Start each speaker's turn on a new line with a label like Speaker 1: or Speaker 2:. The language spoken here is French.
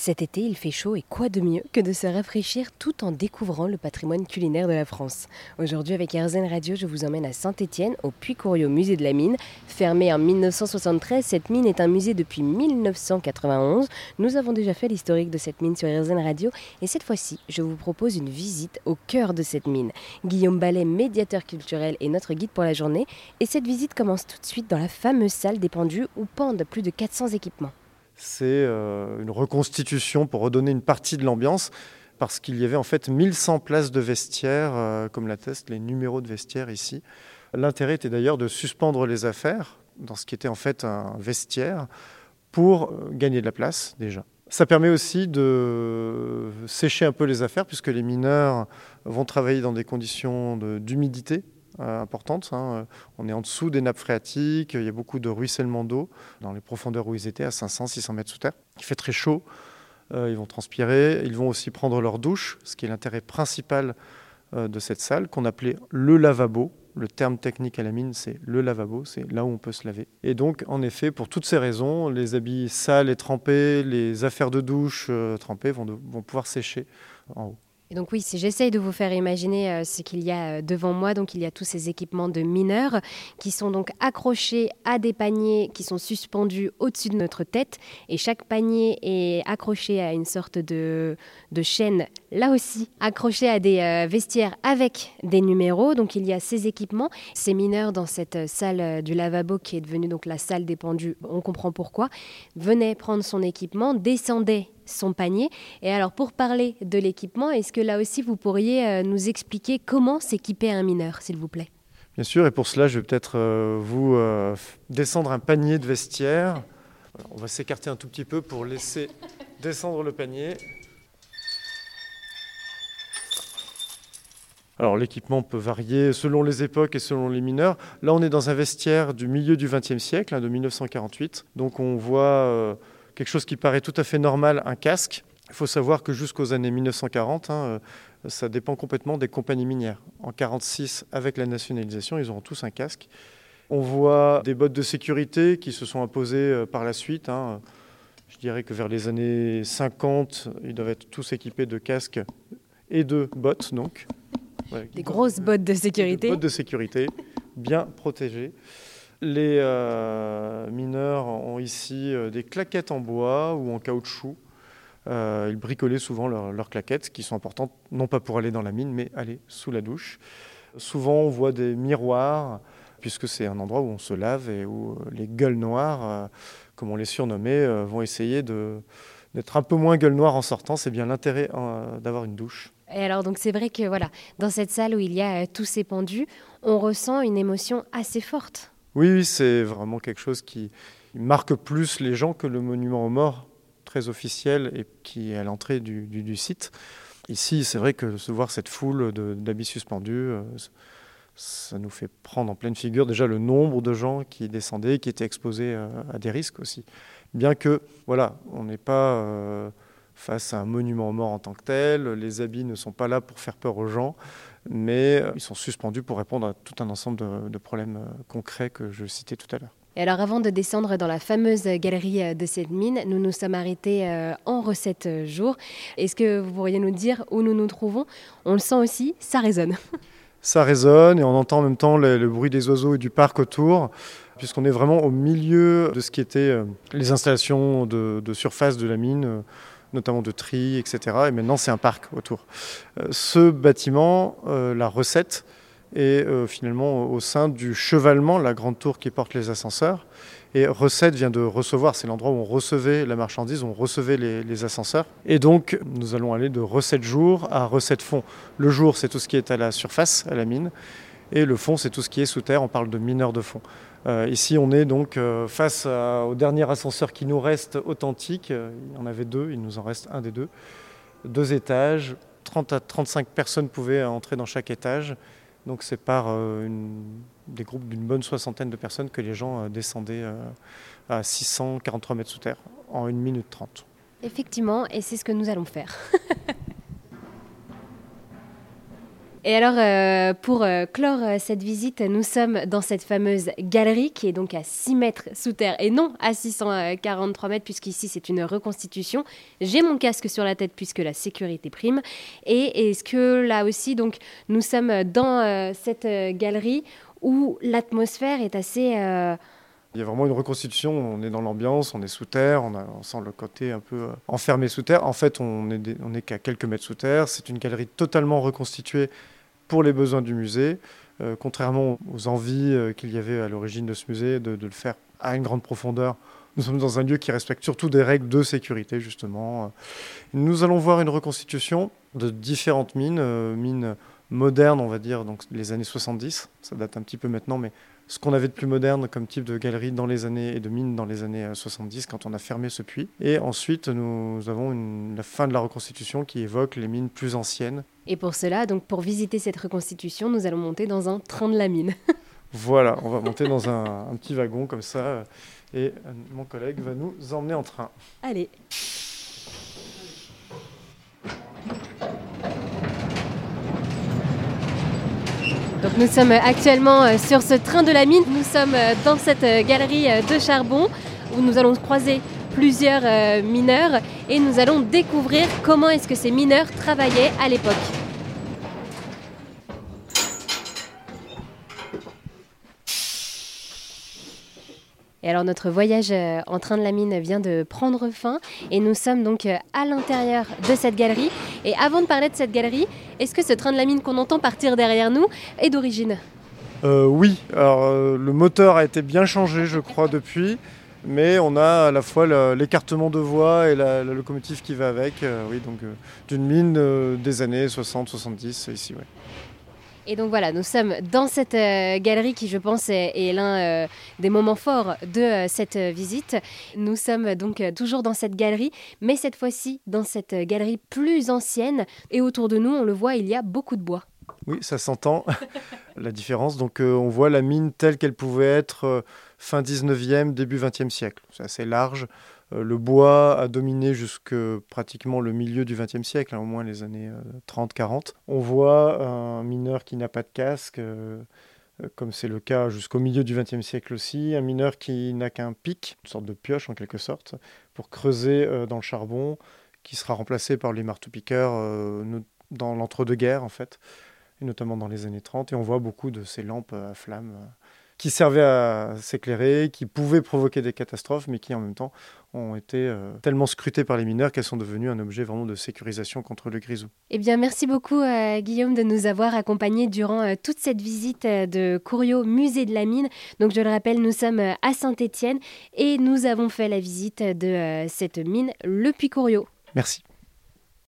Speaker 1: Cet été, il fait chaud et quoi de mieux que de se rafraîchir tout en découvrant le patrimoine culinaire de la France. Aujourd'hui, avec RZN Radio, je vous emmène à Saint-Étienne, au Puy-Couriau musée de la mine. Fermé en 1973, cette mine est un musée depuis 1991. Nous avons déjà fait l'historique de cette mine sur RZN Radio et cette fois-ci, je vous propose une visite au cœur de cette mine. Guillaume Ballet, médiateur culturel, est notre guide pour la journée et cette visite commence tout de suite dans la fameuse salle des où pendent plus de 400 équipements
Speaker 2: c'est euh, une reconstitution pour redonner une partie de l'ambiance parce qu'il y avait en fait 1100 places de vestiaires, euh, comme l'attestent les numéros de vestiaires ici. L'intérêt était d'ailleurs de suspendre les affaires dans ce qui était en fait un vestiaire pour euh, gagner de la place déjà. Ça permet aussi de sécher un peu les affaires puisque les mineurs vont travailler dans des conditions d'humidité importante. Hein. On est en dessous des nappes phréatiques, il y a beaucoup de ruissellement d'eau dans les profondeurs où ils étaient, à 500-600 mètres sous terre. Il fait très chaud, euh, ils vont transpirer, ils vont aussi prendre leur douche, ce qui est l'intérêt principal euh, de cette salle, qu'on appelait le lavabo. Le terme technique à la mine, c'est le lavabo, c'est là où on peut se laver. Et donc, en effet, pour toutes ces raisons, les habits sales et trempés, les affaires de douche trempées vont pouvoir sécher en haut.
Speaker 1: Et donc oui, si j'essaye de vous faire imaginer euh, ce qu'il y a euh, devant moi, donc il y a tous ces équipements de mineurs qui sont donc accrochés à des paniers qui sont suspendus au-dessus de notre tête et chaque panier est accroché à une sorte de, de chaîne, là aussi accroché à des euh, vestiaires avec des numéros. Donc il y a ces équipements, ces mineurs dans cette salle du lavabo qui est devenue donc la salle des pendus, on comprend pourquoi, venaient prendre son équipement, descendaient son panier. Et alors pour parler de l'équipement, est-ce que là aussi vous pourriez euh, nous expliquer comment s'équiper un mineur, s'il vous plaît?
Speaker 2: Bien sûr, et pour cela, je vais peut-être euh, vous euh, descendre un panier de vestiaire. on va s'écarter un tout petit peu pour laisser descendre le panier. Alors l'équipement peut varier selon les époques et selon les mineurs. Là, on est dans un vestiaire du milieu du XXe siècle, hein, de 1948. Donc on voit quelque chose qui paraît tout à fait normal, un casque. Il faut savoir que jusqu'aux années 1940, hein, euh, ça dépend complètement des compagnies minières. En 1946, avec la nationalisation, ils auront tous un casque. On voit des bottes de sécurité qui se sont imposées euh, par la suite. Hein. Je dirais que vers les années 50, ils doivent être tous équipés de casques et de bottes, donc.
Speaker 1: des grosses bottes de sécurité.
Speaker 2: Des bottes de sécurité, bien protégées. Les euh, mineurs ont ici euh, des claquettes en bois ou en caoutchouc. Euh, ils bricolaient souvent leurs claquettes, qui sont importantes, non pas pour aller dans la mine, mais aller sous la douche. Souvent, on voit des miroirs, puisque c'est un endroit où on se lave et où les gueules noires, comme on les surnommait, vont essayer d'être un peu moins gueules noires en sortant. C'est bien l'intérêt d'avoir une douche.
Speaker 1: Et alors, donc c'est vrai que voilà, dans cette salle où il y a tous ces pendus, on ressent une émotion assez forte.
Speaker 2: Oui, c'est vraiment quelque chose qui marque plus les gens que le monument aux morts, très officiel et qui est à l'entrée du, site. Ici, c'est vrai que se voir cette foule d'habits suspendus, euh, ça nous fait prendre en pleine figure déjà le nombre de gens qui descendaient, qui étaient exposés euh, à des risques aussi. Bien que, voilà, on n'est pas euh, face à un monument aux morts en tant que tel, les habits ne sont pas là pour faire peur aux gens, mais euh, ils sont suspendus pour répondre à tout un ensemble de, problèmes euh, concrets que je citais tout à l'heure.
Speaker 1: Et alors avant de descendre dans la fameuse galerie euh, de cette mine, nous nous sommes arrêtés en recette jour. Est-ce que vous pourriez nous dire où nous nous trouvons? On le sent aussi, ça résonne.
Speaker 2: Ça résonne et on entend en même temps le, bruit des oiseaux et du parc autour, puisqu'on est vraiment au milieu de ce qui était les installations de, de surface de la mine notamment de tri, etc. Et maintenant, c'est un parc autour. Euh, ce bâtiment, euh, la recette, est euh, finalement au sein du chevalement, la grande tour qui porte les ascenseurs. Et recette vient de recevoir, c'est l'endroit où on recevait la marchandise, où on recevait les, ascenseurs. Et donc, nous allons aller de recette jour à recette fond. Le jour, c'est tout ce qui est à la surface, à la mine. Et le fond, c'est tout ce qui est sous terre. On parle de mineurs de fond. Euh, ici, on est donc euh, face au dernier ascenseur qui nous reste authentique. Euh, il y en avait deux, il nous en reste un des deux. Deux étages, 30 à 35 personnes pouvaient entrer dans chaque étage. Donc c'est par des groupes d'une bonne soixantaine de personnes que les gens descendaient à 643 mètres sous terre en 1 minute 30.
Speaker 1: Effectivement, et c'est ce que nous allons faire. Et alors, euh, pour euh, clore euh, cette visite, nous sommes dans cette fameuse galerie qui est donc à 6 mètres sous terre et non à 643 mètres, puisqu'ici c'est une reconstitution. J'ai mon casque sur la tête puisque la sécurité prime. Et est-ce que là aussi, donc, nous sommes dans cette galerie où l'atmosphère est assez
Speaker 2: il y a vraiment une reconstitution, on est dans l'ambiance, on est sous terre, on, sent le côté un peu euh, enfermé sous terre. En fait, on n'est qu'à quelques mètres sous terre. C'est une galerie totalement reconstituée pour les besoins du musée, euh, contrairement aux envies euh, qu'il y avait à l'origine de ce musée de, le faire à une grande profondeur. Nous sommes dans un lieu qui respecte surtout des règles de sécurité, justement. Nous allons voir une reconstitution de différentes mines, mines modernes, on va dire, donc les années 70. Ça date un petit peu maintenant, mais ce qu'on avait de plus moderne comme type de galerie dans les années et de mine dans les années 70 euh, quand on a fermé ce puits. Et ensuite, nous avons la fin de la reconstitution qui évoque les mines plus anciennes.
Speaker 1: Et pour cela, donc pour visiter cette reconstitution, nous allons monter dans un train de la mine.
Speaker 2: voilà, on va monter dans un, un petit wagon comme ça. Euh, et euh, mon collègue va nous emmener en train.
Speaker 1: Allez. Nous sommes actuellement euh, sur ce train de la mine. Nous sommes euh, dans cette euh, galerie de charbon où nous allons croiser plusieurs mineurs et nous allons découvrir comment est-ce que ces mineurs travaillaient à l'époque. Alors notre voyage euh, en train de la mine vient de prendre fin et nous sommes donc euh, à l'intérieur de cette galerie. Et avant de parler de cette galerie, est-ce que ce train de la mine qu'on entend partir derrière nous est d'origine?
Speaker 2: Euh, Oui, alors le moteur a été bien changé je crois depuis. Mais on a à la fois l'écartement de voie et la, locomotive qui va avec, oui, donc d'une mine des années 60-70 ici. Ouais.
Speaker 1: Et donc voilà, nous sommes dans cette euh, galerie qui, je pense, est, l'un euh, des moments forts de euh, cette visite. Nous sommes donc toujours dans cette galerie, mais cette fois-ci dans cette galerie plus ancienne. Et autour de nous, on le voit, il y a beaucoup de bois.
Speaker 2: Oui, ça s'entend, la différence. Donc on voit la mine telle qu'elle pouvait être fin 19e, début 20e siècle. C'est assez large. Euh, le bois a dominé jusque pratiquement le milieu du XXe siècle, hein, au moins les années 30-40. Euh, On voit un mineur qui n'a pas de casque, euh, comme c'est le cas jusqu'au milieu du XXe siècle aussi, un mineur qui n'a qu'un pic, une sorte de pioche en quelque sorte, pour creuser dans le charbon, qui sera remplacé par les marteaux-piqueurs dans l'entre-deux-guerres en fait, et notamment dans les années 30. Et on voit beaucoup de ces lampes à flammes qui servaient à s'éclairer, qui pouvaient provoquer des catastrophes, mais qui en même temps ont été euh, tellement scrutées par les mineurs qu'elles sont devenues un objet vraiment de sécurisation contre le grisou.
Speaker 1: Eh bien, merci beaucoup euh, Guillaume de nous avoir accompagnés durant euh, toute cette visite de Couriot Musée de la Mine. Donc, je le rappelle, nous sommes à Saint-Étienne et nous avons fait la visite de cette mine, le Puy Couriot.
Speaker 2: Merci.